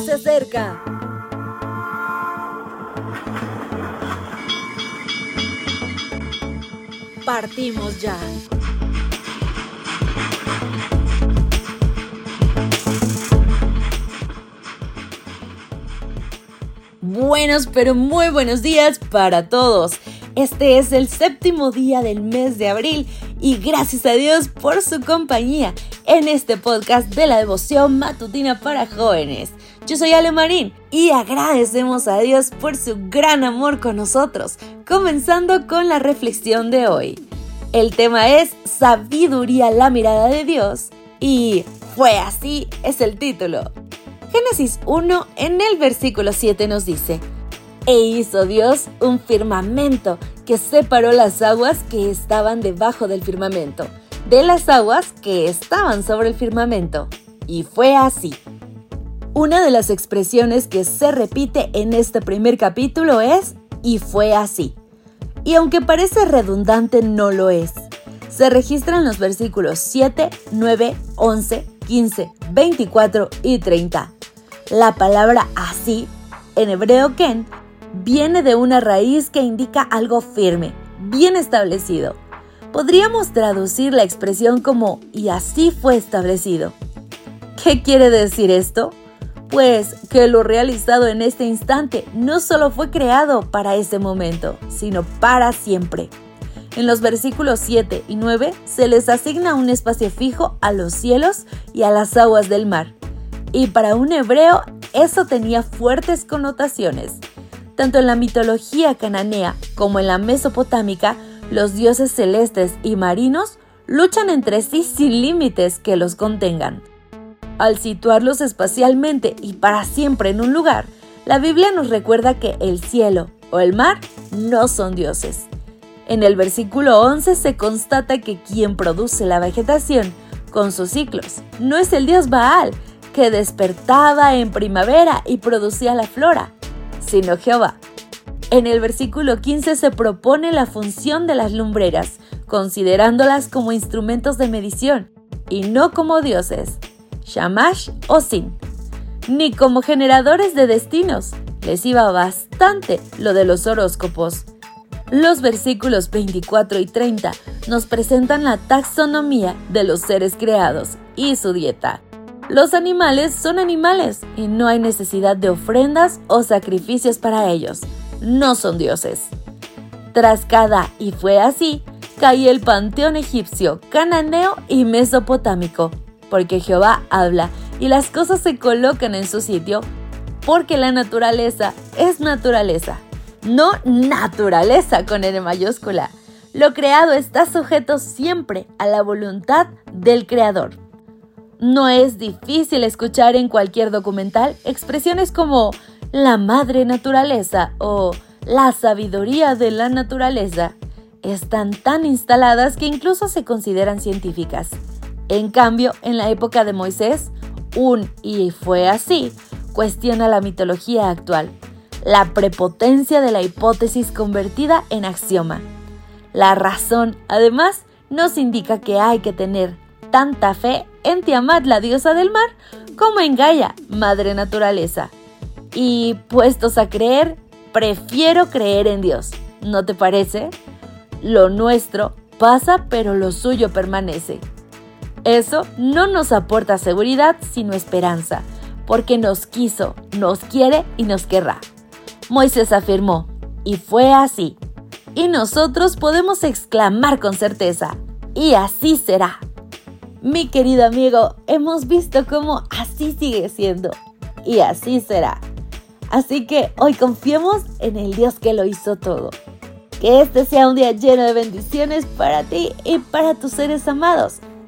se acerca. Partimos ya. Buenos, pero muy buenos días para todos. Este es el séptimo día del mes de abril y gracias a Dios por su compañía en este podcast de la devoción matutina para jóvenes. Yo soy Ale Marín y agradecemos a Dios por su gran amor con nosotros, comenzando con la reflexión de hoy. El tema es Sabiduría la mirada de Dios y fue así es el título. Génesis 1 en el versículo 7 nos dice, E hizo Dios un firmamento que separó las aguas que estaban debajo del firmamento de las aguas que estaban sobre el firmamento. Y fue así. Una de las expresiones que se repite en este primer capítulo es y fue así. Y aunque parece redundante, no lo es. Se registran los versículos 7, 9, 11, 15, 24 y 30. La palabra así, en hebreo ken, viene de una raíz que indica algo firme, bien establecido. Podríamos traducir la expresión como y así fue establecido. ¿Qué quiere decir esto? Pues que lo realizado en este instante no solo fue creado para ese momento, sino para siempre. En los versículos 7 y 9 se les asigna un espacio fijo a los cielos y a las aguas del mar. Y para un hebreo eso tenía fuertes connotaciones. Tanto en la mitología cananea como en la mesopotámica, los dioses celestes y marinos luchan entre sí sin límites que los contengan. Al situarlos espacialmente y para siempre en un lugar, la Biblia nos recuerda que el cielo o el mar no son dioses. En el versículo 11 se constata que quien produce la vegetación con sus ciclos no es el dios Baal, que despertaba en primavera y producía la flora, sino Jehová. En el versículo 15 se propone la función de las lumbreras, considerándolas como instrumentos de medición y no como dioses, Shamash o Sin, ni como generadores de destinos. Les iba bastante lo de los horóscopos. Los versículos 24 y 30 nos presentan la taxonomía de los seres creados y su dieta. Los animales son animales y no hay necesidad de ofrendas o sacrificios para ellos no son dioses. Tras cada y fue así, cae el panteón egipcio, cananeo y mesopotámico, porque Jehová habla y las cosas se colocan en su sitio, porque la naturaleza es naturaleza, no naturaleza con N mayúscula. Lo creado está sujeto siempre a la voluntad del creador. No es difícil escuchar en cualquier documental expresiones como la madre naturaleza o la sabiduría de la naturaleza están tan instaladas que incluso se consideran científicas. En cambio, en la época de Moisés, un y fue así cuestiona la mitología actual, la prepotencia de la hipótesis convertida en axioma. La razón, además, nos indica que hay que tener tanta fe en Tiamat, la diosa del mar, como en Gaia, madre naturaleza, y puestos a creer, prefiero creer en Dios. ¿No te parece? Lo nuestro pasa, pero lo suyo permanece. Eso no nos aporta seguridad, sino esperanza, porque nos quiso, nos quiere y nos querrá. Moisés afirmó, y fue así. Y nosotros podemos exclamar con certeza, y así será. Mi querido amigo, hemos visto cómo así sigue siendo, y así será. Así que hoy confiemos en el Dios que lo hizo todo. Que este sea un día lleno de bendiciones para ti y para tus seres amados.